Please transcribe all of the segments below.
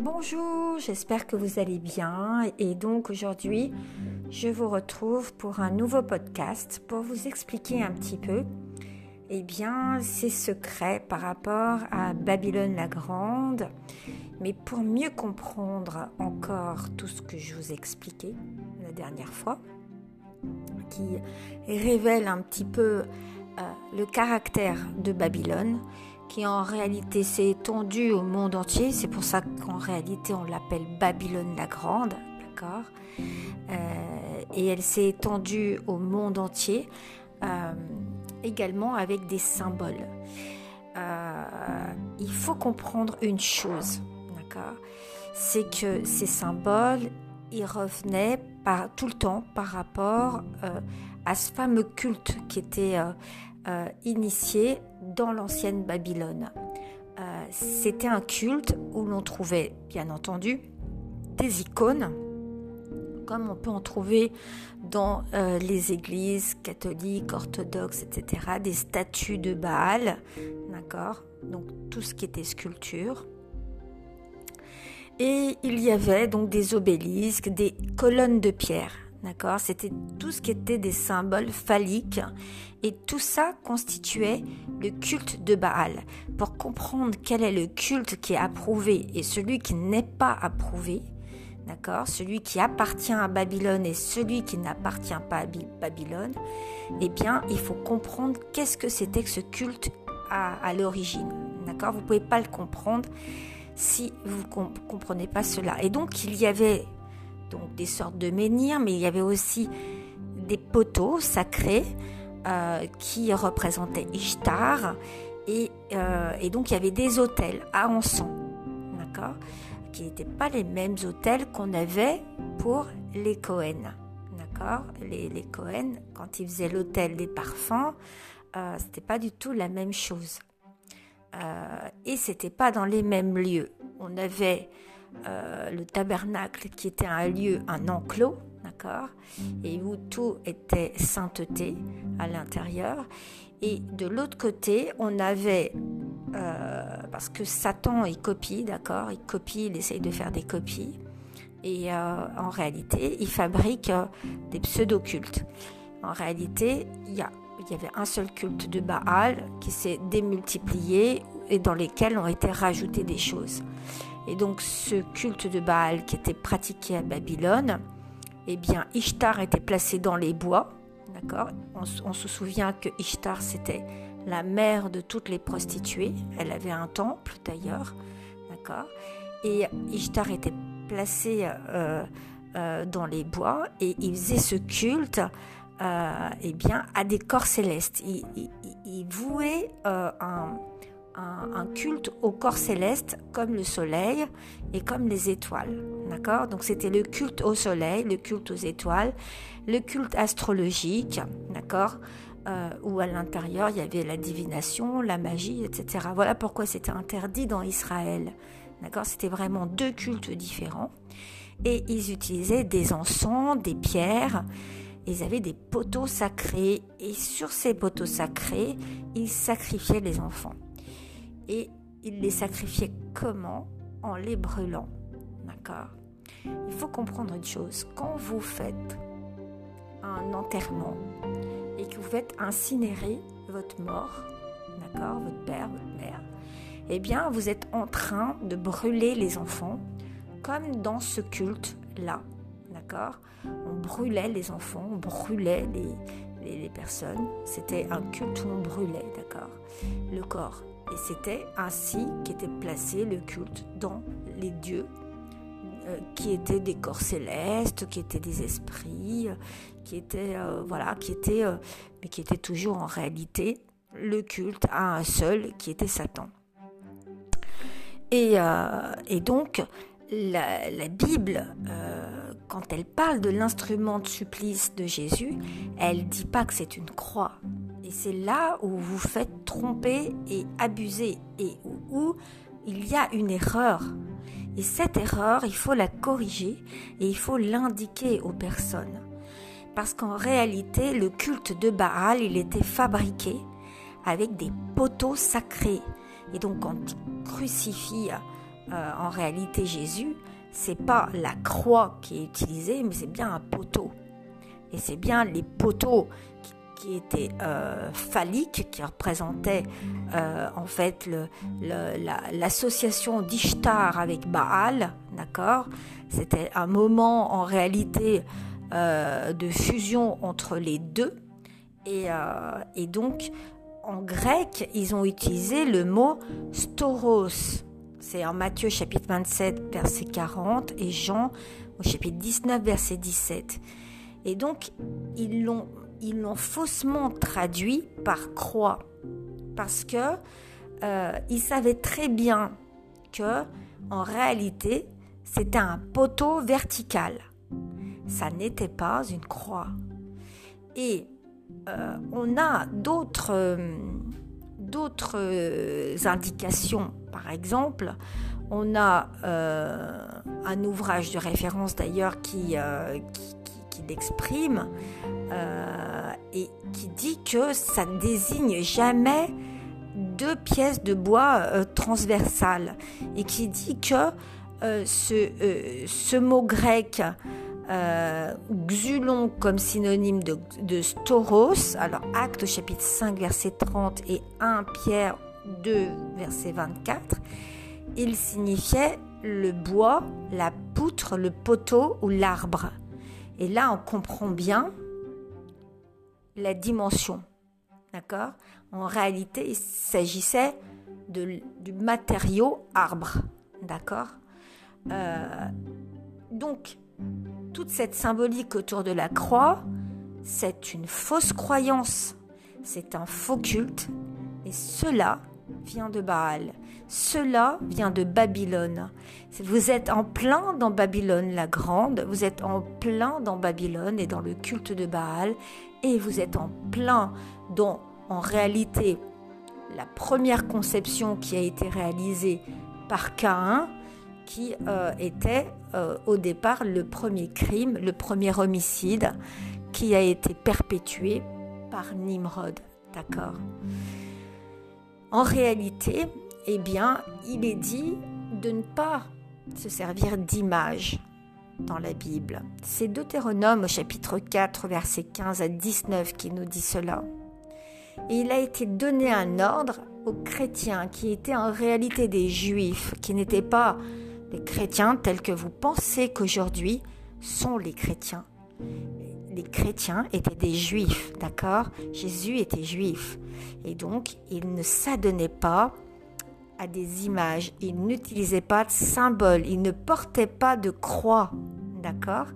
Bonjour, j'espère que vous allez bien. Et donc aujourd'hui je vous retrouve pour un nouveau podcast pour vous expliquer un petit peu eh bien ces secrets par rapport à Babylone la Grande. Mais pour mieux comprendre encore tout ce que je vous ai expliqué la dernière fois qui révèle un petit peu euh, le caractère de Babylone qui en réalité s'est étendue au monde entier. C'est pour ça qu'en réalité on l'appelle Babylone la Grande, d'accord? Euh, Et elle s'est étendue au monde entier, euh, également avec des symboles. Euh, il faut comprendre une chose, d'accord? C'est que ces symboles, ils revenaient tout le temps par rapport à ce fameux culte qui était initié dans l'ancienne Babylone. Euh, c'était un culte où l'on trouvait, bien entendu, des icônes, comme on peut en trouver dans euh, les églises catholiques, orthodoxes, etc., des statues de Baal, d'accord? Donc tout ce qui était sculpture. Et il y avait donc des obélisques, des colonnes de pierre, D'accord C'était tout ce qui était des symboles phalliques et tout ça constituait le culte de Baal. Pour comprendre quel est le culte qui est approuvé et celui qui n'est pas approuvé, d'accord Celui qui appartient à Babylone et celui qui n'appartient pas à Babylone, eh bien, il faut comprendre qu'est-ce que c'était que ce culte à, l'origine. D'accord Vous ne pouvez pas le comprendre si vous ne comprenez pas cela. Et donc, il y avait donc des sortes de menhirs, mais il y avait aussi des poteaux sacrés euh, qui représentaient Ishtar. Euh, et, donc il y avait des hôtels à encens, d'accord Qui n'étaient pas les mêmes hôtels qu'on avait pour les Cohen, d'accord les, les Cohen, quand ils faisaient l'hôtel des parfums, euh, c'était pas du tout la même chose. Euh, et c'était pas dans les mêmes lieux. On avait euh, le tabernacle qui était un lieu, un enclos, d'accord, et où tout était sainteté à l'intérieur. Et de l'autre côté, on avait, euh, parce que Satan, il copie, d'accord, il copie, il essaye de faire des copies, et euh, en réalité, il fabrique des pseudo-cultes. En réalité, il y, il y avait un seul culte de Baal qui s'est démultiplié et dans lesquels ont été rajoutées des choses. Et donc ce culte de Baal qui était pratiqué à Babylone, eh bien Ishtar était placée dans les bois, d'accord? On, se souvient que Ishtar c'était la mère de toutes les prostituées, elle avait un temple d'ailleurs, d'accord? Et Ishtar était placée euh, euh, dans les bois et il faisait ce culte euh, eh bien, à des corps célestes. Il, il vouait un un, culte au corps céleste comme le soleil et comme les étoiles. D'accord? Donc c'était le culte au soleil, le culte aux étoiles, le culte astrologique, d'accord? Euh, où à l'intérieur il y avait la divination, la magie, etc. Voilà pourquoi c'était interdit dans Israël. D'accord? C'était vraiment deux cultes différents. Et ils utilisaient des encens, des pierres, ils avaient des poteaux sacrés. Et sur ces poteaux sacrés, ils sacrifiaient les enfants. Et il les sacrifiait comment? En les brûlant. D'accord? Il faut comprendre une chose. Quand vous faites un enterrement et que vous faites incinérer votre mort, d'accord? Votre père, votre mère, eh bien, vous êtes en train de brûler les enfants comme dans ce culte-là. D'accord? On brûlait les enfants, on brûlait les, les personnes. C'était un culte où on brûlait, d'accord? Le corps. Et c'était ainsi qu'était placé le culte dans les dieux, euh, qui étaient des corps célestes, qui étaient des esprits, qui étaient, euh, voilà, qui étaient, euh, mais qui étaient toujours en réalité le culte à un seul, qui était Satan. Et, donc, la, Bible, quand elle parle de l'instrument de supplice de Jésus, elle dit pas que c'est une croix, et c'est là où vous faites tromper et abuser et où, il y a une erreur. Et cette erreur, il faut la corriger et il faut l'indiquer aux personnes. Parce qu'en réalité, le culte de Baal, il était fabriqué avec des poteaux sacrés. Et donc quand on crucifie euh, en réalité Jésus, c'est pas la croix qui est utilisée, mais c'est bien un poteau. Et c'est bien les poteaux qui, étaient euh, phalliques, qui représentaient euh, en fait l'association d'Ishtar avec Baal, d'accord? C'était un moment en réalité de fusion entre les deux. Et, et donc, en grec, ils ont utilisé le mot storos. C'est en Matthieu chapitre 27 verset 40 et Jean au chapitre 19 verset 17. Et donc ils l'ont ils l'ont faussement traduit par croix parce que euh, ils savaient très bien que en réalité c'était un poteau vertical. Ça n'était pas une croix. Et euh, on a d'autres euh, indications. Par exemple, on a un ouvrage de référence d'ailleurs qui, l'exprime et qui dit que ça ne désigne jamais deux pièces de bois transversales et qui dit que ce, ce mot grec euh, xulon comme synonyme de, de, storos, alors acte chapitre 5 verset 30 et 1 Pierre 2 verset 24, il signifiait le bois, la poutre, le poteau ou l'arbre. Et là, on comprend bien la dimension. D'accord? En réalité, il s'agissait du matériau arbre. D'accord? Euh, Donc, toute cette symbolique autour de la croix, c'est une fausse croyance, c'est un faux culte, et cela vient de Baal, cela vient de Babylone. Vous êtes en plein dans Babylone la grande, vous êtes en plein dans Babylone et dans le culte de Baal, et vous êtes en plein dans, en réalité, la première conception qui a été réalisée par Caïn, qui euh, était euh, au départ le premier crime, le premier homicide qui a été perpétué par Nimrod. D'accord? En réalité, eh bien, il est dit de ne pas se servir d'image dans la Bible. C'est Deutéronome au chapitre 4, versets 15 à 19 qui nous dit cela. Et il a été donné un ordre aux chrétiens qui étaient en réalité des juifs, qui n'étaient pas les chrétiens tels que vous pensez qu'aujourd'hui sont les chrétiens. Les chrétiens étaient des juifs, d'accord? Jésus était juif. Et donc, il ne s'adonnait pas à des images, il n'utilisait pas de symboles, il ne portait pas de croix, d'accord?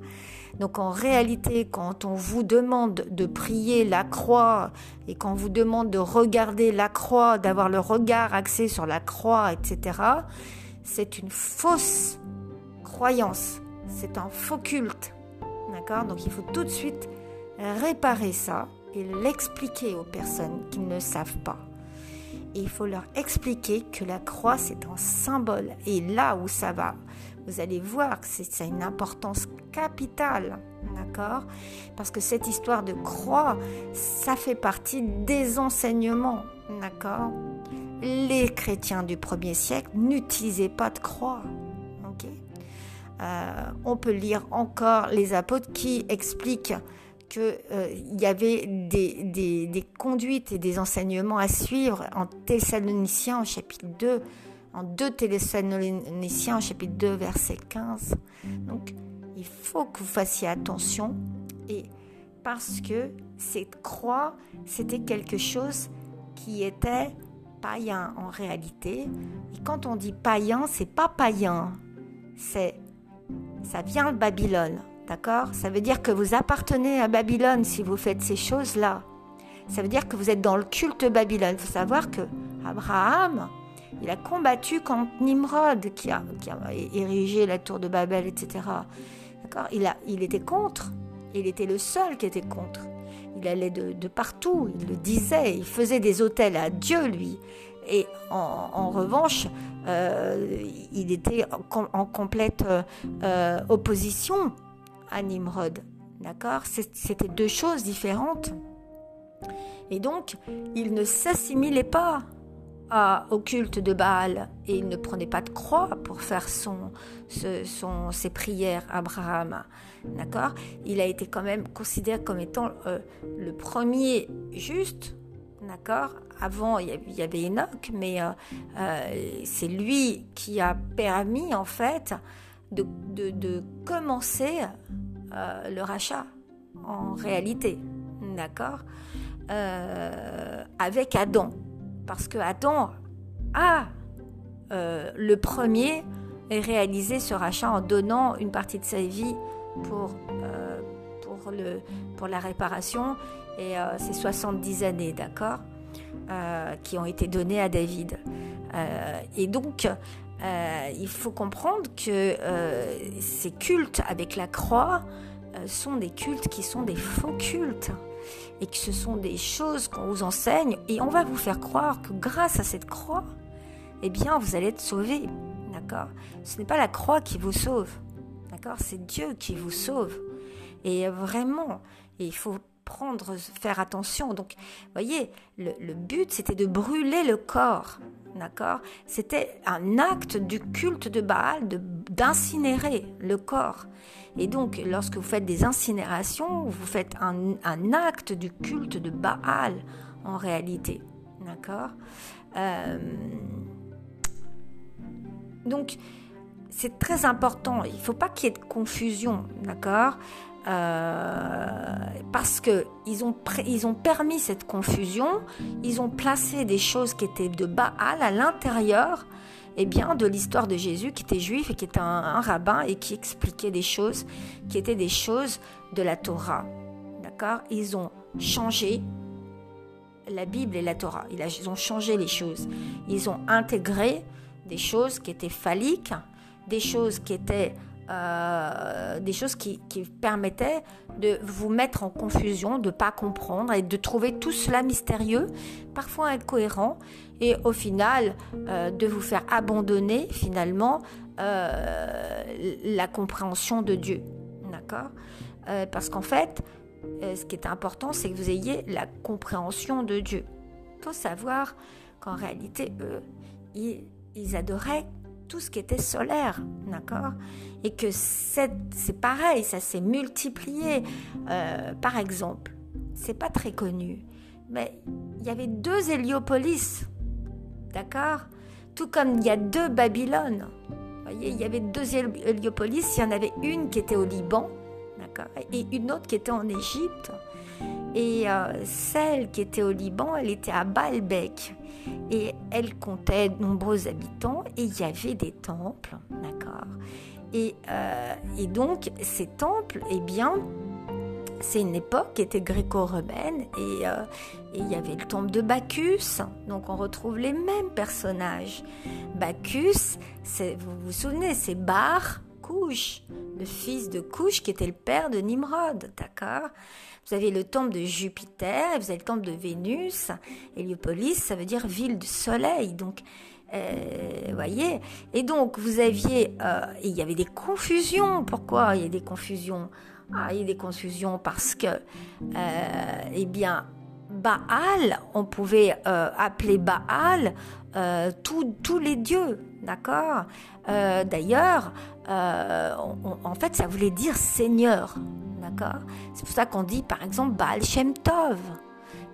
Donc en réalité, quand on vous demande de prier la croix et qu'on vous demande de regarder la croix, d'avoir le regard axé sur la croix, etc., c'est une fausse croyance, c'est un faux culte. D'accord Donc il faut tout de suite réparer ça et l'expliquer aux personnes qui ne savent pas. Il faut leur expliquer que la croix, c'est un symbole. Et là où ça va, vous allez voir que c'est une importance capitale. D'accord Parce que cette histoire de croix, ça fait partie des enseignements. D'accord les chrétiens du premier siècle n'utilisaient pas de croix. Euh, on peut lire encore les apôtres qui expliquent qu'il euh, y avait des, conduites et des enseignements à suivre en Thessaloniciens chapitre 2, en 2 Thessaloniciens chapitre 2 verset 15. Donc il faut que vous fassiez attention et parce que cette croix, c'était quelque chose qui était païen en réalité. Et quand on dit païen, c'est pas païen, c'est ça vient de Babylone, d'accord? Ça veut dire que vous appartenez à Babylone si vous faites ces choses-là. Ça veut dire que vous êtes dans le culte de Babylone. Il faut savoir que Abraham, il a combattu contre Nimrod qui a, érigé la tour de Babel, etc. D'accord? Il, était contre. Il était le seul qui était contre. Il allait de, partout, il le disait, il faisait des hôtels à Dieu, lui. Et en, revanche, euh, il était en, complète euh, opposition à Nimrod. D'accord? C'était deux choses différentes. Et donc, il ne s'assimilait pas au culte de Baal et il ne prenait pas de croix pour faire ses prières, Abraham. D'accord? Il a été quand même considéré comme étant euh, le premier juste. D'accord Avant, il y avait Enoch, mais euh, euh, c'est lui qui a permis, en fait, de, de, commencer le rachat, en réalité. D'accord Avec Adam parce que Adam a euh, le premier réalisé ce rachat en donnant une partie de sa vie pour, euh, pour, le, pour la réparation. Et euh, c'est 70 années, d'accord Qui ont été données à David. et donc, il faut comprendre que ces cultes avec la croix sont des cultes qui sont des faux cultes et que ce sont des choses qu'on vous enseigne et on va vous faire croire que grâce à cette croix, eh bien, vous allez être sauvé. D'accord Ce n'est pas la croix qui vous sauve. D'accord C'est Dieu qui vous sauve. Et vraiment, il faut prendre, faire attention. Donc, voyez, le, but, c'était de brûler le corps. D'accord? C'était un acte du culte de Baal, d'incinérer le corps. Et donc, lorsque vous faites des incinérations, vous faites un, acte du culte de Baal en réalité. D'accord? Euh, Donc, c'est très important. Il ne faut pas qu'il y ait de confusion. D'accord? Euh, parce que ils ont, ils ont permis cette confusion, ils ont placé des choses qui étaient de Baal à l'intérieur eh bien, de l'histoire de Jésus qui était juif et qui était un, rabbin et qui expliquait des choses qui étaient des choses de la Torah. D'accord? Ils ont changé la Bible et la Torah. Ils ont changé les choses. Ils ont intégré des choses qui étaient phalliques, des choses qui étaient euh, des choses qui, permettaient de vous mettre en confusion, de ne pas comprendre et de trouver tout cela mystérieux, parfois incohérent, et au final euh, de vous faire abandonner finalement euh, la compréhension de Dieu. D'accord? Parce qu'en fait, ce qui est important, c'est que vous ayez la compréhension de Dieu. Il faut savoir qu'en réalité, eux, ils adoraient tout ce qui était solaire, d'accord? Et que c'est pareil, ça s'est multiplié. Euh, par exemple, c'est pas très connu, mais il y avait deux Héliopolis, d'accord? Tout comme il y a deux Babylone. Vous voyez, il y avait deux Héliopolis, il y en avait une qui était au Liban, d'accord? Et une autre qui était en Égypte. Et euh, celle qui était au Liban, elle était à Baalbek et elle comptait de nombreux habitants et il y avait des temples, d'accord. Et, euh, donc ces temples, eh bien, c'est une époque qui était gréco-romaine et, euh, et, il y avait le temple de Bacchus, donc on retrouve les mêmes personnages. Bacchus, vous vous souvenez, c'est Bar Couche, le fils de Couche qui était le père de Nimrod, d'accord vous avez le temple de Jupiter, vous avez le temple de Vénus. Héliopolis, ça veut dire ville du soleil. Donc, euh, voyez Et donc, vous aviez... Euh, il y avait des confusions. Pourquoi il y a des confusions? Ah, Il y a des confusions parce que, euh, eh bien, Baal, on pouvait appeler Baal tous les dieux, d'accord? D'ailleurs, en fait, ça voulait dire Seigneur. D'accord? C'est pour ça qu'on dit par exemple Baal Shem Tov.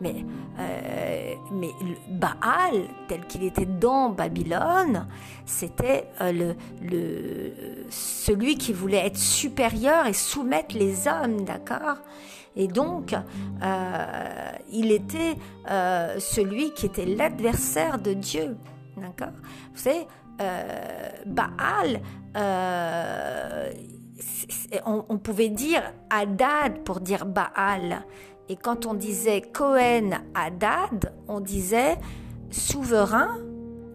Mais, euh, mais Baal, tel qu'il était dans Babylone, c'était euh, le, celui qui voulait être supérieur et soumettre les hommes, d'accord? Et donc, euh, il était celui qui était l'adversaire de Dieu, d'accord? Vous savez, Baal, on, pouvait dire Hadad pour dire Baal. Et quand on disait Cohen Hadad, on disait souverain.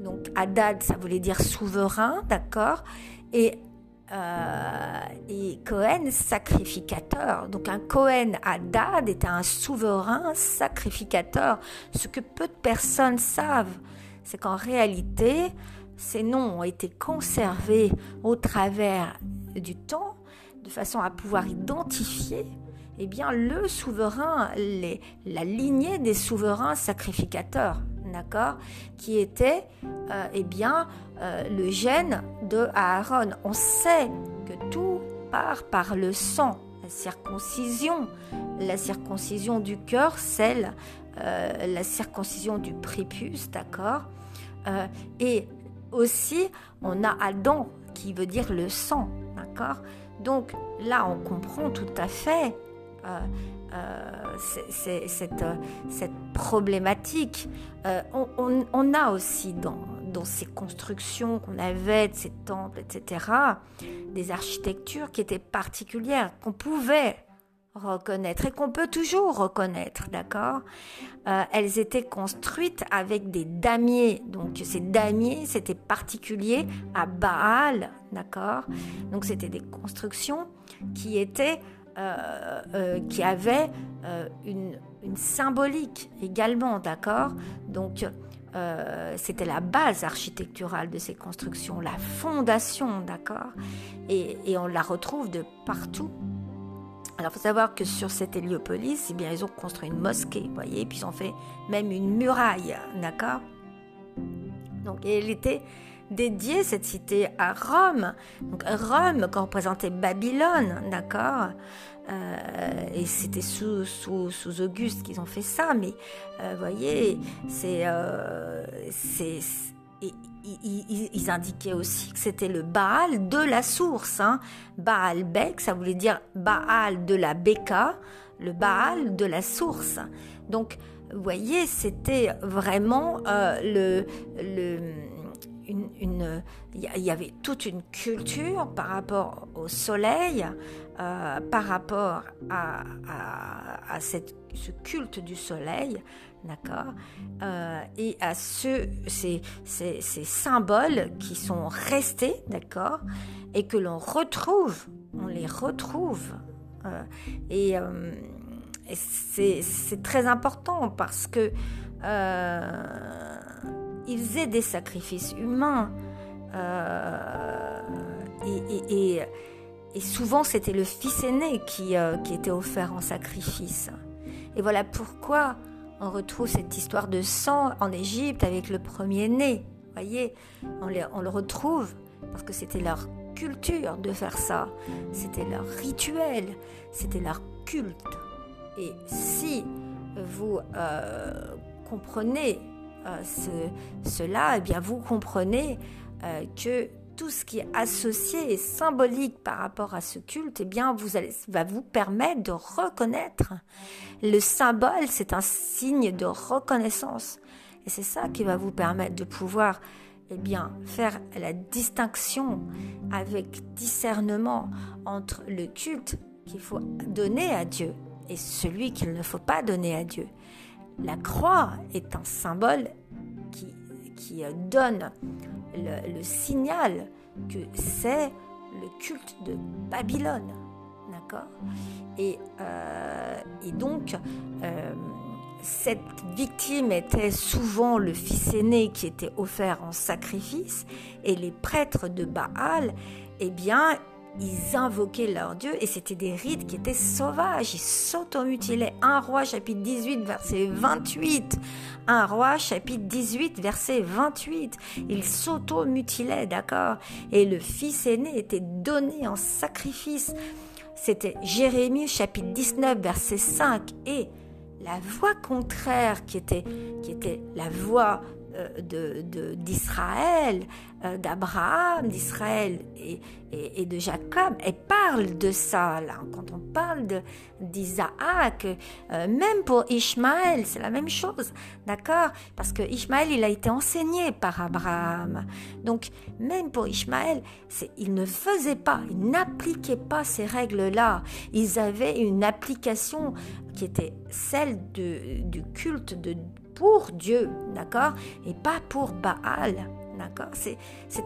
Donc Hadad, ça voulait dire souverain, d'accord et, euh, et Cohen, sacrificateur. Donc un Cohen Hadad était un souverain sacrificateur. Ce que peu de personnes savent, c'est qu'en réalité, ces noms ont été conservés au travers du temps, de façon à pouvoir identifier eh bien, le souverain, la lignée des souverains sacrificateurs. d'accord, qui était, euh, eh bien, euh, le gène de Aaron. On sait que tout part par le sang, la circoncision, la circoncision du cœur, celle, euh, la circoncision du prépuce, d'accord, et aussi on a Adam qui veut dire le sang, d'accord. Donc là, on comprend tout à fait euh, cette, euh, cette, problématique. Euh, on, a aussi dans, ces constructions qu'on avait, ces temples, etc., des architectures qui étaient particulières, qu'on pouvait reconnaître et qu'on peut toujours reconnaître, d'accord? Elles étaient construites avec des damiers. Donc ces damiers, c'était particulier à Baal, d'accord? Donc c'était des constructions qui étaient euh, euh, qui avait euh, une, symbolique également, d'accord? Donc, c'était la base architecturale de ces constructions, la fondation, d'accord? Et, on la retrouve de partout. Alors, il faut savoir que sur cette Héliopolis, eh bien, ils ont construit une mosquée, vous voyez, puis ils ont fait même une muraille, d'accord? Donc, elle était dédiée, cette cité, à Rome. Donc Rome, quand représentait Babylone, d'accord? Euh, et c'était sous, sous, sous, Auguste qu'ils ont fait ça, mais vous euh, voyez, c'est, euh, c'est, ils, indiquaient aussi que c'était le Baal de la source. Hein. Baal Bek, ça voulait dire Baal de la Beka, le Baal de la source. Donc, vous voyez, c'était vraiment le, le une, il y avait toute une culture par rapport au soleil, euh, par rapport à, à, cette, ce culte du soleil, d'accord, euh, et à ce, ces, symboles qui sont restés, d'accord, et que l'on retrouve, on les retrouve, euh, et, et c'est très important parce que ils faisaient des sacrifices humains. Euh, et, souvent, c'était le fils aîné euh, qui, était offert en sacrifice. Et voilà pourquoi on retrouve cette histoire de sang en Égypte avec le premier-né. Voyez, on, le retrouve parce que c'était leur culture de faire ça. C'était leur rituel, c'était leur culte. Et si vous euh, comprenez euh, ce, cela, eh bien vous comprenez euh, que tout ce qui est associé et symbolique par rapport à ce culte, eh bien, vous allez, va vous permettre de reconnaître. Le symbole, c'est un signe de reconnaissance. Et c'est ça qui va vous permettre de pouvoir, eh bien, faire la distinction avec discernement entre le culte qu'il faut donner à Dieu et celui qu'il ne faut pas donner à Dieu. La croix est un symbole qui, qui euh, donne le, signal que c'est le culte de Babylone. D'accord? Et, euh, et, donc, euh, cette victime était souvent le fils aîné qui était offert en sacrifice, et les prêtres de Baal, eh bien, ils invoquaient leur Dieu et c'était des rites qui étaient sauvages. Ils s'automutilaient. Un roi chapitre 18 verset 28. Un roi chapitre 18 verset 28. Ils s'automutilaient, d'accord? Et le fils aîné était donné en sacrifice. C'était Jérémie chapitre 19 verset 5 et la voix contraire qui était, qui était la voix d'Israël, de, euh, d'Abraham, d'Israël et, et, de Jacob. Elle parle de ça, là. Quand on parle d'Isaac, euh, même pour Ishmaël, c'est la même chose, d'accord? Parce que Ishmaël, il a été enseigné par Abraham. Donc, même pour Ishmaël, il ne faisait pas, il n'appliquait pas ces règles-là. Ils avaient une application qui était celle de, du culte de pour Dieu, d'accord Et pas pour Baal, d'accord c'est,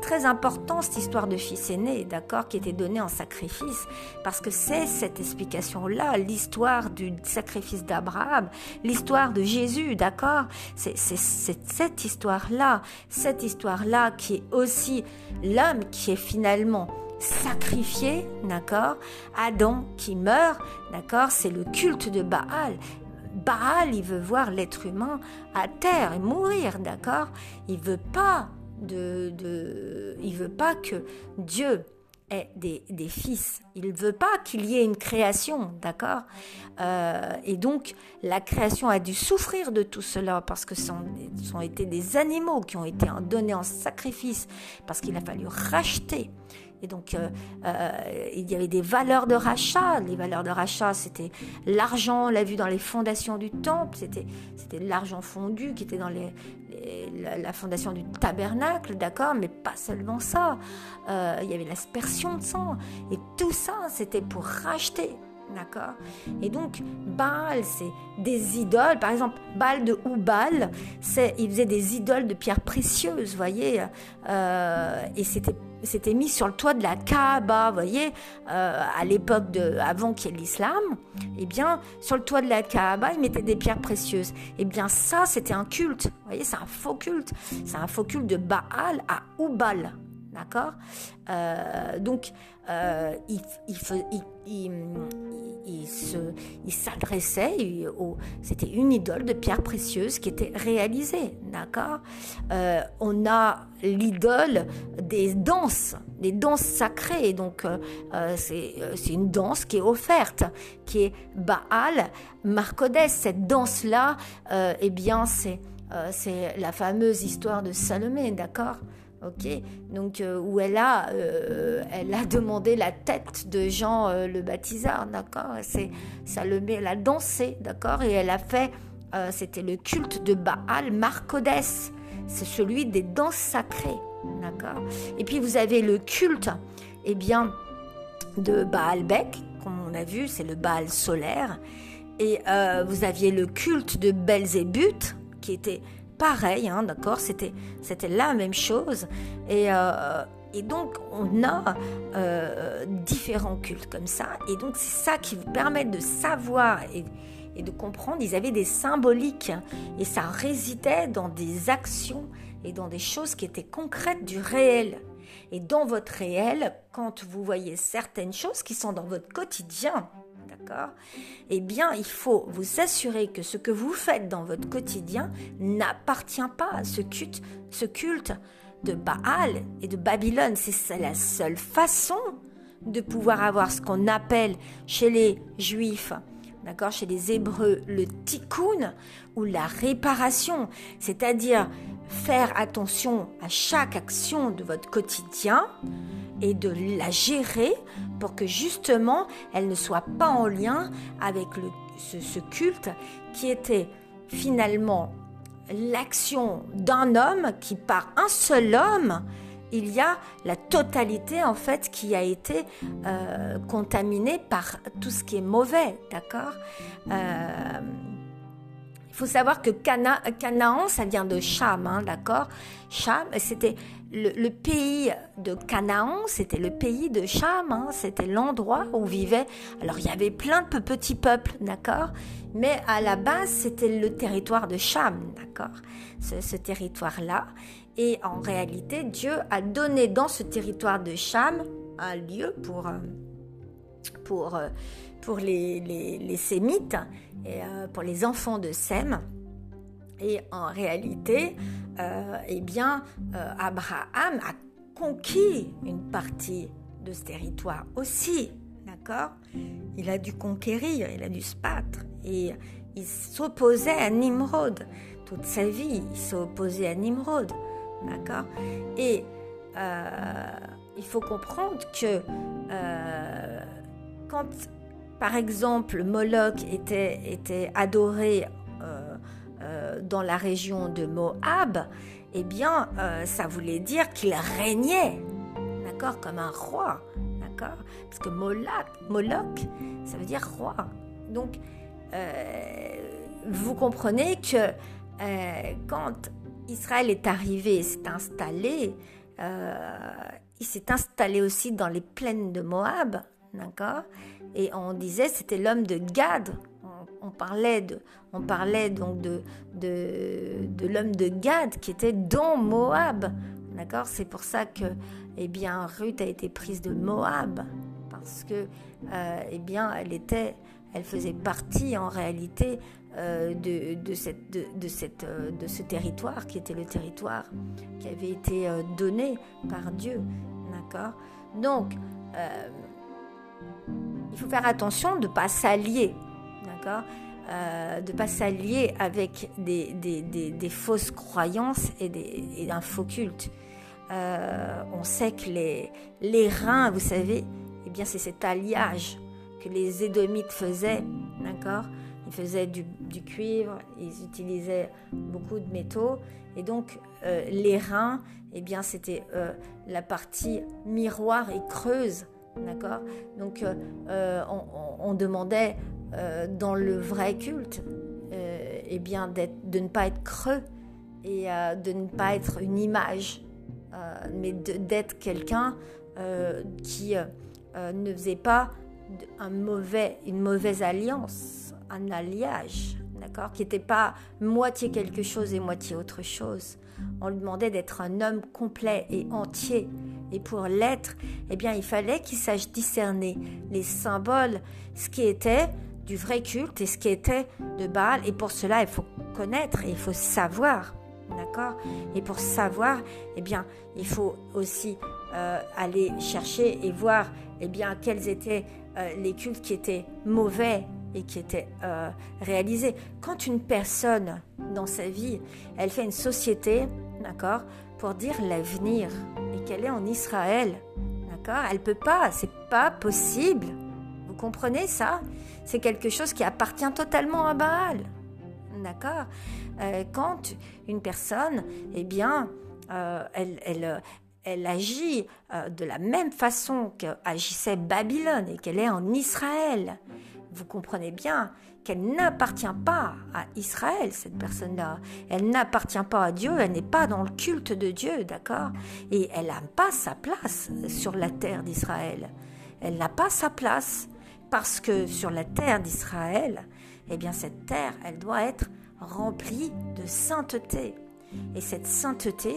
très important cette histoire de fils aîné, d'accord, qui était donné en sacrifice, parce que c'est cette explication-là, l'histoire du sacrifice d'Abraham, l'histoire de Jésus, d'accord c'est cette histoire-là, cette histoire-là qui est aussi l'homme qui est finalement sacrifié, d'accord Adam qui meurt, d'accord C'est le culte de Baal. Baal, il veut voir l'être humain à terre et mourir, d'accord? Il veut pas de, de, il veut pas que Dieu ait des, des fils. Il veut pas qu'il y ait une création, d'accord? Euh, Et donc la création a dû souffrir de tout cela parce que ce sont, sont été des animaux qui ont été donnés en sacrifice parce qu'il a fallu racheter et donc, euh, euh, il y avait des valeurs de rachat. Les valeurs de rachat, c'était l'argent, on l'a vu dans les fondations du temple, c'était, c'était l'argent fondu qui était dans les, la, fondation du tabernacle, d'accord, mais pas seulement ça. Euh, il y avait l'aspersion de sang. Et tout ça, c'était pour racheter. D'accord Et donc, Baal, c'est des idoles. Par exemple, Baal de Oubal, c'est, il faisait des idoles de pierres précieuses, voyez. et c'était c'était mis sur le toit de la Kaaba, vous voyez, euh, à l'époque de, avant qu'il y ait l'islam, eh bien, sur le toit de la Kaaba, ils mettaient des pierres précieuses. Eh bien, ça, c'était un culte. Vous voyez, c'est un faux culte. C'est un faux culte de Baal à Oubal. D'accord? Euh, Donc, euh, il, s'adressait, c'était une idole de pierre précieuse qui était réalisée, d'accord? Euh, On a l'idole des danses, des danses sacrées, donc c'est une danse qui est offerte, qui est Baal Marcodes. Cette danse-là, eh bien, c'est c'est la fameuse histoire de Salomé, d'accord? Ok. Donc, euh, où elle a, euh, elle a demandé la tête de Jean euh, le baptiseur, d'accord. C'est, ça le met, elle a dansé, d'accord. Et elle a fait, c'était le culte de Baal Marcodes, c'est celui des danses sacrées, d'accord. Et puis vous avez le culte, eh bien, de Baalbek, comme on a vu, c'est le Baal solaire, et vous aviez le culte de Belzébuth, qui était pareil, hein, d'accord C'était la même chose. Et, euh, et donc, on a euh, différents cultes comme ça. Et donc, c'est ça qui vous permet de savoir et, et, de comprendre. Ils avaient des symboliques et ça résidait dans des actions et dans des choses qui étaient concrètes du réel. Et dans votre réel, quand vous voyez certaines choses qui sont dans votre quotidien, Eh bien, il faut vous assurer que ce que vous faites dans votre quotidien n'appartient pas à ce culte, ce culte de Baal et de Babylone. C'est la seule façon de pouvoir avoir ce qu'on appelle chez les Juifs, d'accord, chez les Hébreux, le tikkun ou la réparation, c'est-à-dire faire attention à chaque action de votre quotidien et de la gérer pour que justement elle ne soit pas en lien avec ce, culte qui était finalement l'action d'un homme qui par un seul homme il y a la totalité en fait qui a été euh, contaminée par tout ce qui est mauvais, d'accord? Euh, il faut savoir que Canaan, ça vient de Cham, hein, d'accord? Cham, c'était le, pays de Canaan, c'était le pays de Cham, hein, c'était l'endroit où vivaient. Alors il y avait plein de petits peuples, d'accord Mais à la base, c'était le territoire de Cham, d'accord ce, territoire-là. Et en réalité, Dieu a donné dans ce territoire de Cham un lieu pour, euh, pour, euh, pour les, les Sémites et euh, pour les enfants de Sem. Et en réalité, euh, eh bien, euh, Abraham a conquis une partie de ce territoire aussi, d'accord? Il a dû conquérir, il a dû se battre. Et il s'opposait à Nimrod. Toute sa vie, il s'est opposé à Nimrod, d'accord? Et il faut comprendre que quand par exemple, Moloch était, était adoré euh, euh, dans la région de Moab, eh bien, euh, ça voulait dire qu'il régnait, d'accord, comme un roi, d'accord Parce que Moloch, ça veut dire roi. Donc, vous comprenez que quand Israël est arrivé, s'est installé, il s'est installé aussi dans les plaines de Moab, d'accord et on disait c'était l'homme de Gad. On, parlait, de, on parlait donc de, de, l'homme de Gad qui était dans Moab. D'accord? C'est pour ça que eh bien, Ruth a été prise de Moab. Parce que euh, eh bien, elle, était, elle faisait partie en réalité de, de, cette, de, cette, de ce territoire qui était le territoire qui avait été donné par Dieu. D'accord? Donc, il faut faire attention de ne pas s'allier. Euh, de pas s'allier avec des, des, fausses croyances et, des, un faux culte. Euh, on sait que les, les reins, vous savez, eh bien c'est cet alliage que les Édomites faisaient, d'accord? Ils faisaient du, cuivre, ils utilisaient beaucoup de métaux, et donc euh, les reins, eh bien c'était la partie miroir et creuse, d'accord? Donc on, on, demandait euh, dans le vrai culte, euh, eh bien de ne pas être creux et euh, de ne pas être une image, mais d'être quelqu'un qui ne faisait pas une mauvaise alliance, un alliage, d'accord, qui n'était pas moitié quelque chose et moitié autre chose. On lui demandait d'être un homme complet et entier. Et pour l'être, eh bien, il fallait qu'il sache discerner les symboles, ce qui était du vrai culte et ce qui était de Baal. Et pour cela, il faut connaître et il faut savoir. D'accord? Et pour savoir, eh bien, il faut aussi euh, aller chercher et voir eh bien, quels étaient euh, les cultes qui étaient mauvais et qui étaient euh, réalisés. Quand une personne, dans sa vie, elle fait une société, d'accord, pour dire l'avenir et qu'elle est en Israël, d'accord, elle peut pas, c'est pas possible. Comprenez ça c'est quelque chose qui appartient totalement à Baal. D'accord? Euh, Quand une personne, eh bien, euh, elle, elle, elle, agit euh, de la même façon qu'agissait Babylone et qu'elle est en Israël, vous comprenez bien qu'elle n'appartient pas à Israël, cette personne-là. Elle n'appartient pas à Dieu, elle n'est pas dans le culte de Dieu, d'accord? Et elle n'a pas sa place sur la terre d'Israël. Elle n'a pas sa place parce que sur la terre d'Israël, eh bien cette terre, elle doit être remplie de sainteté. Et cette sainteté,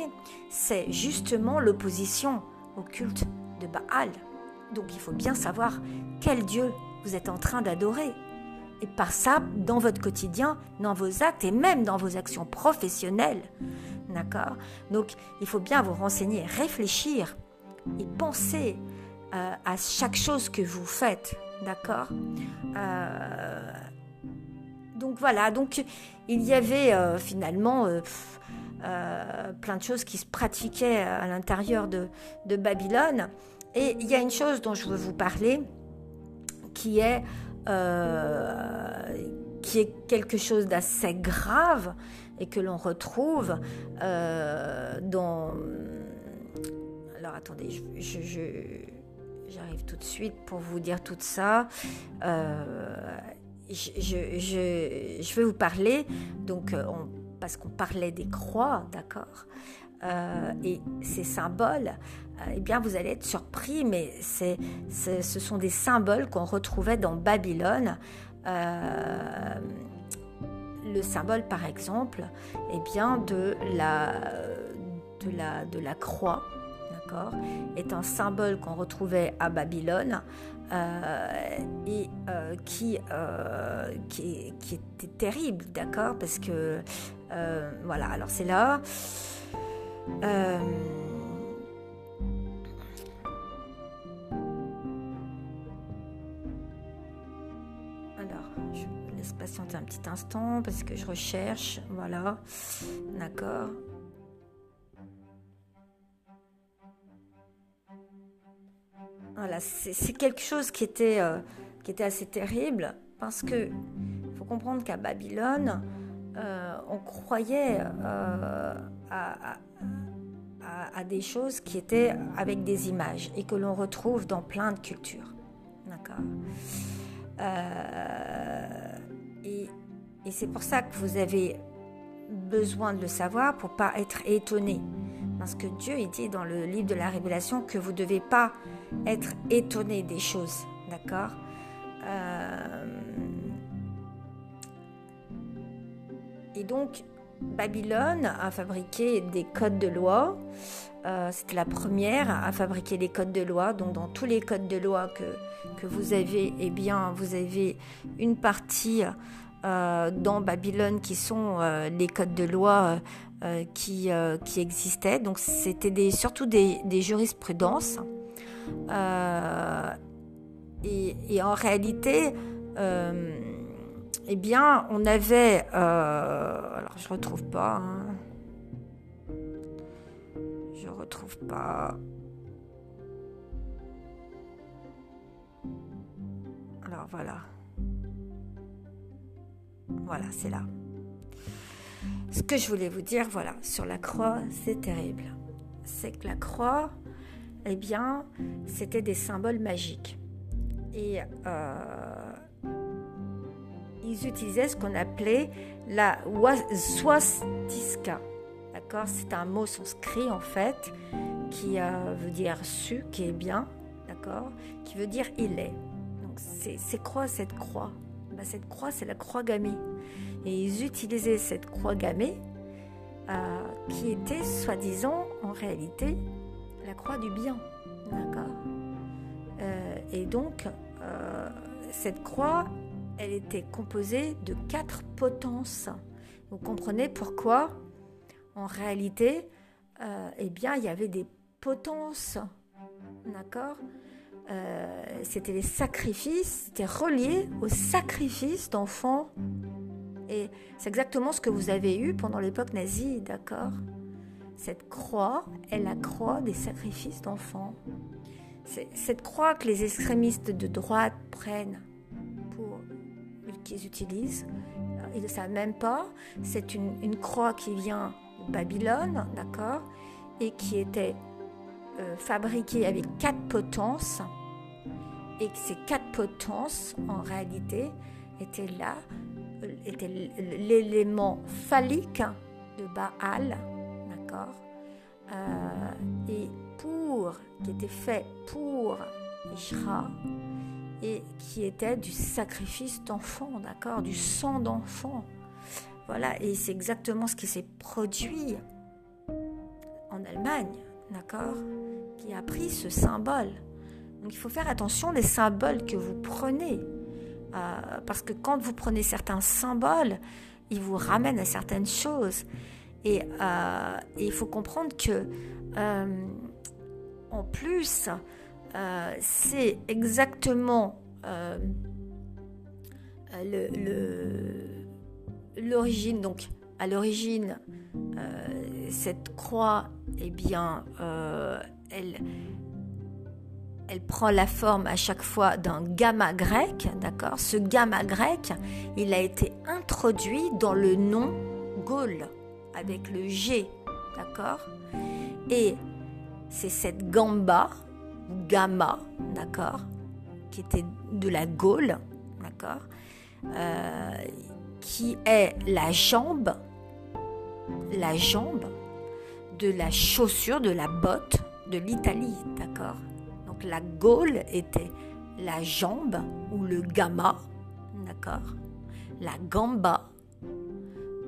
c'est justement l'opposition au culte de Baal. Donc il faut bien savoir quel Dieu vous êtes en train d'adorer. Et par ça, dans votre quotidien, dans vos actes et même dans vos actions professionnelles. D'accord? Donc il faut bien vous renseigner, réfléchir et penser euh, à chaque chose que vous faites. D'accord euh, Donc voilà, donc il y avait euh, finalement euh, plein de choses qui se pratiquaient à l'intérieur de, Babylone. Et il y a une chose dont je veux vous parler qui est, qui est quelque chose d'assez grave et que l'on retrouve dans... Alors attendez, je J'arrive tout de suite pour vous dire tout ça. Euh, je, vais vous parler, donc, euh, parce qu'on parlait des croix, d'accord euh, Et ces symboles, eh bien, vous allez être surpris, mais c'est, ce sont des symboles qu'on retrouvait dans Babylone. le symbole, par exemple, eh bien, de la, de la, de la croix est un symbole qu'on retrouvait à Babylone euh, et euh, qui, euh, qui, qui, était terrible, d'accord Parce que, voilà, alors c'est là. alors, je laisse patienter un petit instant parce que je recherche, voilà, d'accord c'est quelque chose qui était, euh, qui était assez terrible parce que faut comprendre qu'à Babylone, euh, on croyait euh, à, des choses qui étaient avec des images et que l'on retrouve dans plein de cultures. D'accord? Et, et c'est pour ça que vous avez besoin de le savoir pour pas être étonné. Parce que Dieu, dit dans le livre de la Révélation que vous ne devez pas être étonné des choses. D'accord? Euh, Et donc, Babylone a fabriqué des codes de loi. Euh, c'était la première à fabriquer des codes de loi. Donc, dans tous les codes de loi que, que vous avez, eh bien, vous avez une partie dans Babylone qui sont les codes de loi qui, qui existaient. Donc c'était des, surtout des, des jurisprudences. Et, et, en réalité, eh bien, on avait... alors, je retrouve pas. Hein. Je retrouve pas. Alors voilà. Voilà, c'est là. Ce que je voulais vous dire, voilà, sur la croix, c'est terrible. C'est que la croix, eh bien, c'était des symboles magiques. Et euh, ils utilisaient ce qu'on appelait la swastika. D'accord? C'est un mot sanskrit en fait, qui euh, veut dire su, qui est bien, d'accord? Qui veut dire il est. Donc c'est quoi cette croix? Ben, Cette croix, c'est la croix gammée. Et ils utilisaient cette croix gammée euh, qui était soi-disant en réalité la croix du bien, d'accord? Euh, Et donc, cette croix, elle était composée de quatre potences. Vous comprenez pourquoi? En réalité, euh, eh bien, il y avait des potences, d'accord? Euh, C'était les sacrifices, c'était relié aux sacrifices d'enfants. Et c'est exactement ce que vous avez eu pendant l'époque nazie, d'accord? Cette croix est la croix des sacrifices d'enfants. Cette croix que les extrémistes de droite prennent pour qu'ils utilisent. Ils ne savent même pas. C'est une, croix qui vient Babylone, d'accord, et qui était euh, fabriqué avec quatre potences, et que ces quatre potences, en réalité, étaient là, étaient l'élément phallique de Baal, d'accord, euh, et pour, qui était fait pour Ishra, et qui était du sacrifice d'enfants, d'accord, du sang d'enfants. Voilà, et c'est exactement ce qui s'est produit en Allemagne, d'accord Qui a pris ce symbole. Donc il faut faire attention les symboles que vous prenez. Euh, parce que quand vous prenez certains symboles, ils vous ramènent à certaines choses. Et, euh, il faut comprendre que, euh, en plus, c'est exactement l'origine, donc à l'origine, cette croix, eh bien, elle, elle prend la forme à chaque fois d'un gamma grec, d'accord? Ce gamma grec, il a été introduit dans le nom Gaule, avec le G, d'accord? Et c'est cette gamba, gamma, d'accord? Qui était de la Gaule, d'accord? Euh, qui est la jambe, la jambe de la chaussure, de la botte de l'Italie, d'accord? La Gaule était la jambe ou le gamma, d'accord? La gamba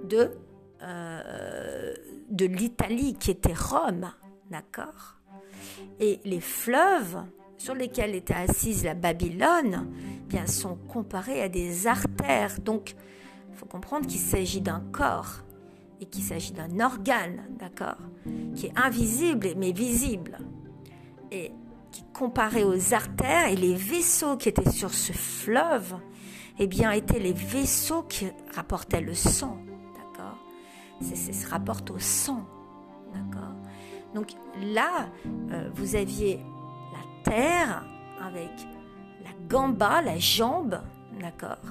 de, euh, de l'Italie qui était Rome, d'accord? Et les fleuves sur lesquels était assise la Babylone, bien sont comparés à des artères. Donc il faut comprendre qu'il s'agit d'un corps et qu'il s'agit d'un organe, d'accord, qui est invisible mais visible. Et qui comparé aux artères et les vaisseaux qui étaient sur ce fleuve, eh bien, étaient les vaisseaux qui rapportaient le sang, d'accord? C'est, Ça se rapporte au sang, d'accord? Donc là, euh, vous aviez la terre avec la gamba, la jambe, d'accord?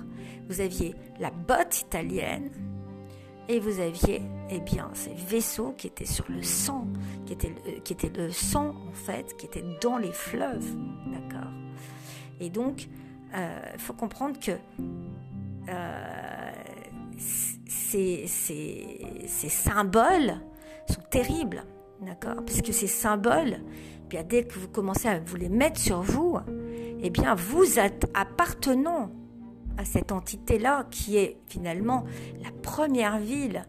Vous aviez la botte italienne et vous aviez eh bien, ces vaisseaux qui étaient sur le sang, qui étaient, le sang en fait, qui était dans les fleuves. D'accord Et donc, il euh, faut comprendre que euh, ces, symboles sont terribles. D'accord Puisque ces symboles, eh dès que vous commencez à vous les mettre sur vous, eh bien, vous êtes appartenant à cette entité-là qui est finalement la première ville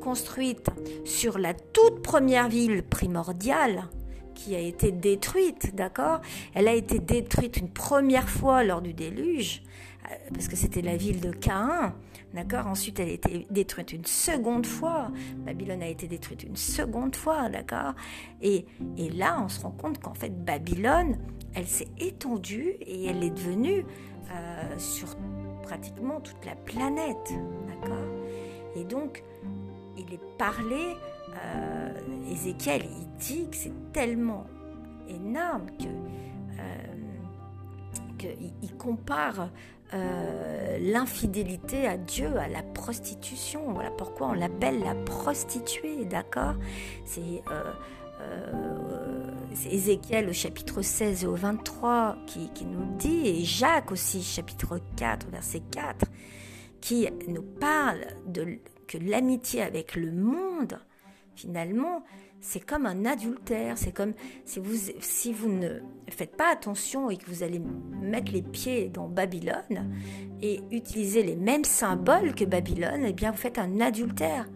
construite sur la toute première ville primordiale qui a été détruite, d'accord? Elle a été détruite une première fois lors du déluge parce que c'était la ville de Caïn, d'accord? Ensuite, elle a été détruite une seconde fois. Babylone a été détruite une seconde fois, d'accord? Et, et là, on se rend compte qu'en fait, Babylone, elle s'est étendue et elle est devenue euh, sur pratiquement toute la planète, d'accord? Et donc, il est parlé, euh, Ézéchiel, il dit que c'est tellement énorme que euh, qu'il compare euh, l'infidélité à Dieu, à la prostitution. Voilà pourquoi on l'appelle la prostituée, d'accord? C'est Ézéchiel au chapitre 16 au 23 qui, qui, nous dit, et Jacques aussi, chapitre 4, verset 4, qui nous parle de, que l'amitié avec le monde, finalement, c'est comme un adultère. C'est comme si vous, ne faites pas attention et que vous allez mettre les pieds dans Babylone et utiliser les mêmes symboles que Babylone, eh bien, vous faites un adultère.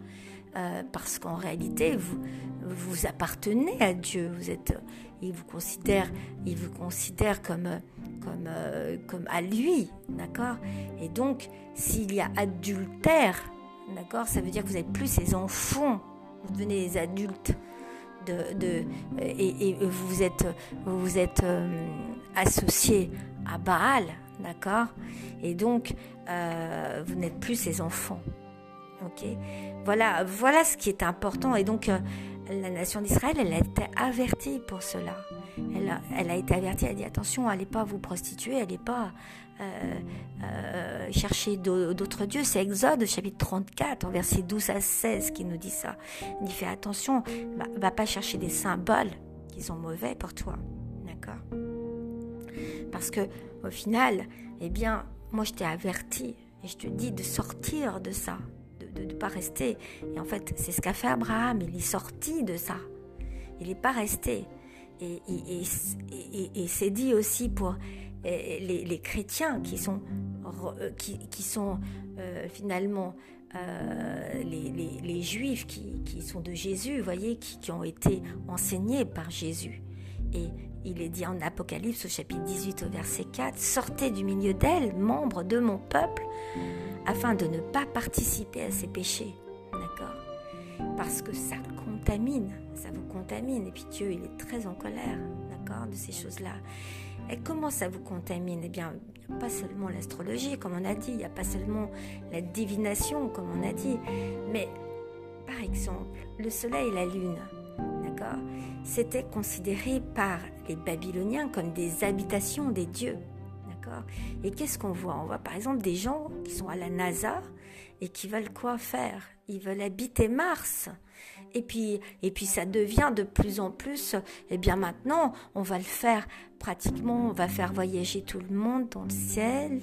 Euh, parce qu'en réalité, vous, vous appartenez à Dieu. Vous êtes, il vous considère, il vous considère comme, comme, euh, comme à lui, d'accord? Et donc, s'il y a adultère, d'accord, ça veut dire que vous n'êtes plus ses enfants, vous devenez des adultes de, et, vous êtes, vous êtes euh, à Baal, d'accord? Et donc, euh, vous n'êtes plus ses enfants. Ok? Voilà, voilà ce qui est important. Et donc, euh, la nation d'Israël, elle a été avertie pour cela. Elle a, elle a été avertie, elle a dit attention, allez pas vous prostituer, allez pas euh, euh, chercher d'autres dieux. C'est Exode chapitre 34, verset 12 à 16 qui nous dit ça. Il dit fais attention, va, va pas chercher des symboles qui sont mauvais pour toi. D'accord? Parce que au final, eh bien, moi je t'ai averti et je te dis de sortir de ça, de ne pas rester. Et en fait, c'est ce qu'a fait Abraham, il est sorti de ça. Il n'est pas resté. Et, c'est dit aussi pour les, chrétiens qui sont, euh, qui, sont euh, finalement euh, les, les, juifs qui, qui, sont de Jésus, voyez, qui, qui, ont été enseignés par Jésus. Et il est dit en Apocalypse au chapitre 18 au verset 4, Sortez du milieu d'elle, membres de mon peuple, afin de ne pas participer à ces péchés. D'accord? Parce que ça contamine, ça vous contamine. Et puis Dieu, il est très en colère, d'accord, de ces choses-là. Et comment ça vous contamine? Eh bien, pas seulement l'astrologie, comme on a dit, il n'y a pas seulement la divination, comme on a dit, mais par exemple, le soleil et la lune, d'accord? C'était considéré par les Babyloniens comme des habitations des dieux, d'accord? Et qu'est-ce qu'on voit? On voit par exemple des gens qui sont à la NASA et qui veulent quoi faire? Ils veulent habiter Mars. Et puis, et puis ça devient de plus en plus, eh bien maintenant, on va le faire pratiquement, on va faire voyager tout le monde dans le ciel,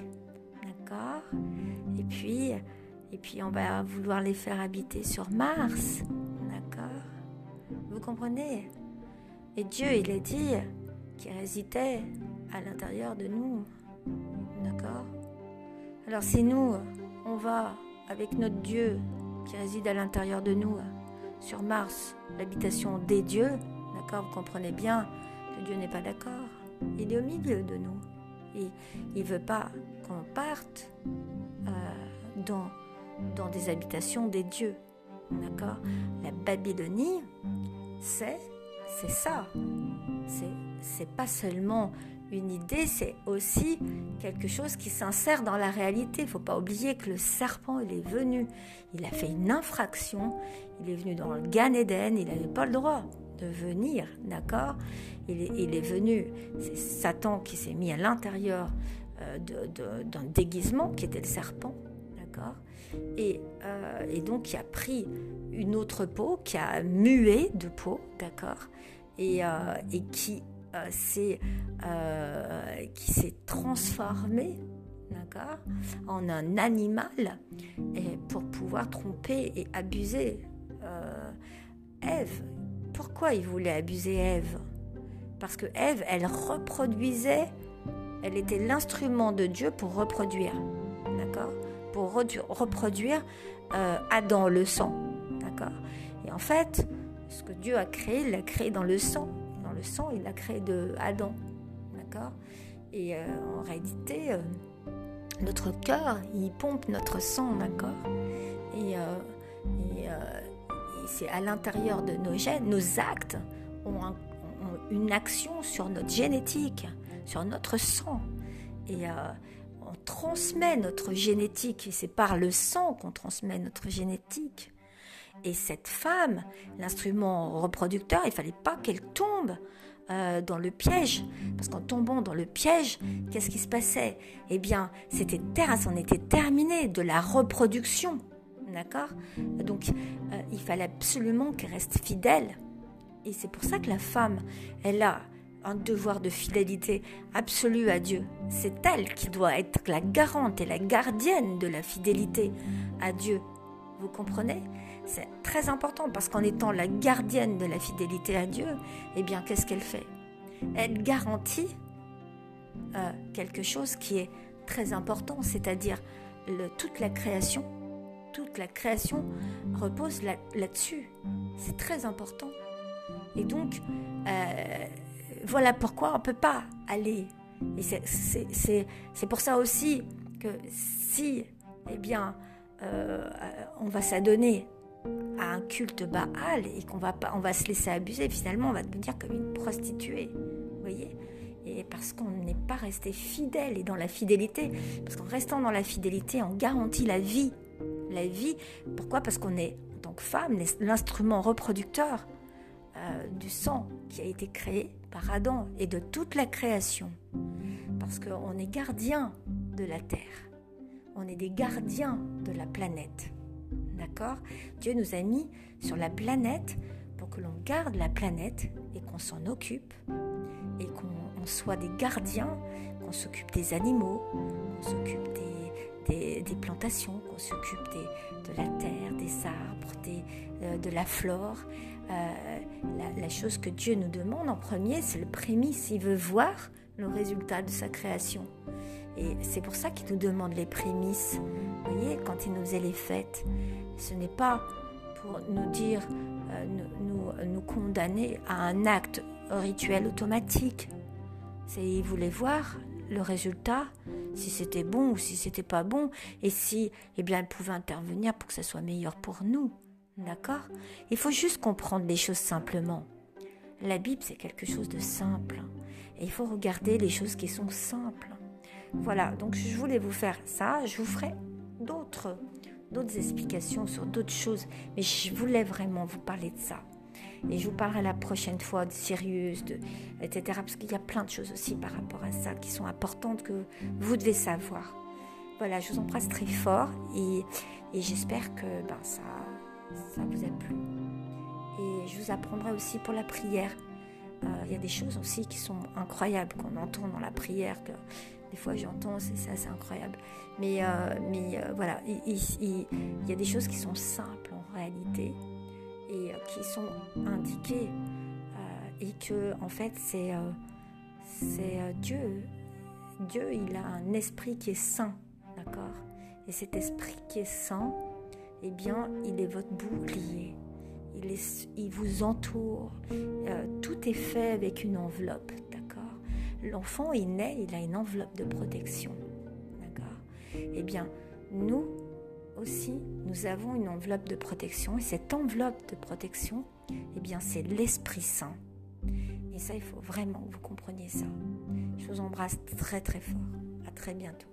d'accord? Et puis, et puis on va vouloir les faire habiter sur Mars, d'accord? Vous comprenez? Et Dieu, il a dit qu'il résidait à l'intérieur de nous, d'accord? Alors si nous, on va avec notre Dieu qui réside à l'intérieur de nous, sur Mars, l'habitation des dieux, d'accord, vous comprenez bien que Dieu n'est pas d'accord. Il est au milieu de nous. Il ne veut pas qu'on parte euh, dans, dans des habitations des dieux. D'accord? La Babylonie, c'est, c'est ça. C'est, pas seulement une idée, c'est aussi quelque chose qui s'insère dans la réalité. Il faut pas oublier que le serpent, il est venu, il a fait une infraction, il est venu dans le Gan Eden, il n'avait pas le droit de venir, d'accord? Il, est, venu, c'est Satan qui s'est mis à l'intérieur euh, d'un déguisement qui était le serpent, d'accord? Et, euh, et, donc qui a pris une autre peau, qui a mué de peau, d'accord? Et, euh, et qui euh, s'est transformé d'accord, en un animal pour pouvoir tromper et abuser Ève. Pourquoi il voulait abuser Ève? Parce que Ève, elle reproduisait, elle était l'instrument de Dieu pour reproduire, d'accord? Pour reproduire Adam, le sang, d'accord? Et en fait, ce que Dieu a créé, il l'a créé dans le sang. Le sang, il l'a créé de Adam. D'accord? Et euh, en réalité, euh, notre cœur, il pompe notre sang, d'accord? Et, euh, euh, c'est à l'intérieur de nos gènes, nos actes ont, une action sur notre génétique, sur notre sang. Et euh, on transmet notre génétique, et c'est par le sang qu'on transmet notre génétique. Et cette femme, l'instrument reproducteur, il fallait pas qu'elle tombe euh, dans le piège. Parce qu'en tombant dans le piège, qu'est-ce qui se passait? Eh bien, c'était c'en était terminé de la reproduction. D'accord? Donc, euh, il fallait absolument qu'elle reste fidèle. Et c'est pour ça que la femme, elle a un devoir de fidélité absolue à Dieu. C'est elle qui doit être la garante et la gardienne de la fidélité à Dieu. Vous comprenez? C'est très important parce qu'en étant la gardienne de la fidélité à Dieu, eh bien, qu'est-ce qu'elle fait? Elle garantit euh, quelque chose qui est très important, c'est-à-dire toute la création. Toute la création repose là-dessus. c'est très important. Et donc, euh, voilà pourquoi on ne peut pas aller. Et c'est pour ça aussi que si, eh bien, euh, on va s'adonner à un culte Baal et qu'on va va se laisser abuser, finalement on va devenir comme une prostituée, vous voyez Et parce qu'on n'est pas resté fidèle et dans la fidélité, parce qu'en restant dans la fidélité, on garantit la vie, la vie. Pourquoi? Parce qu'on est en tant que femme l'instrument reproducteur euh, du sang qui a été créé par Adam et de toute la création, parce qu'on est gardien de la terre, on est des gardiens de la planète. D'accord? Dieu nous a mis sur la planète pour que l'on garde la planète et qu'on s'en occupe. Et qu'on soit des gardiens, qu'on s'occupe des animaux, qu'on s'occupe des, plantations, qu'on s'occupe de la terre, des arbres, euh, de la flore. Euh, la, chose que Dieu nous demande en premier, c'est le prémisse. Il veut voir le résultat de sa création. Et c'est pour ça qu'il nous demande les prémices. Vous voyez, quand il nous est les fêtes, ce n'est pas pour nous dire, euh, nous, nous, condamner à un acte rituel automatique. C'est il voulait voir le résultat, si c'était bon ou si c'était pas bon, et si, eh bien, il pouvait intervenir pour que ça soit meilleur pour nous. D'accord? Il faut juste comprendre les choses simplement. La Bible, c'est quelque chose de simple. Et il faut regarder les choses qui sont simples. Voilà, donc je voulais vous faire ça. Je vous ferai d'autres d'autres explications sur d'autres choses, mais je voulais vraiment vous parler de ça. Et je vous parlerai la prochaine fois de Sirius, de, etc. Parce qu'il y a plein de choses aussi par rapport à ça qui sont importantes que vous devez savoir. Voilà, je vous embrasse très fort et, j'espère que ben, ça, ça vous a plu. Et je vous apprendrai aussi pour la prière. Euh, il y a des choses aussi qui sont incroyables qu'on entend dans la prière, que des fois j'entends, c'est ça, c'est incroyable. Mais, euh, mais euh, voilà, il, y a des choses qui sont simples en réalité et qui sont indiquées et que en fait c'est c'est Dieu. Dieu, il a un esprit qui est saint, d'accord? Et cet esprit qui est saint, eh bien, il est votre bouclier il, vous entoure. Euh, tout est fait avec une enveloppe, d'accord? L'enfant est né, il a une enveloppe de protection, d'accord? Eh bien, nous aussi, nous avons une enveloppe de protection. Et cette enveloppe de protection, eh bien, c'est l'Esprit Saint. Et ça, il faut vraiment que vous compreniez ça. Je vous embrasse très très fort. À très bientôt.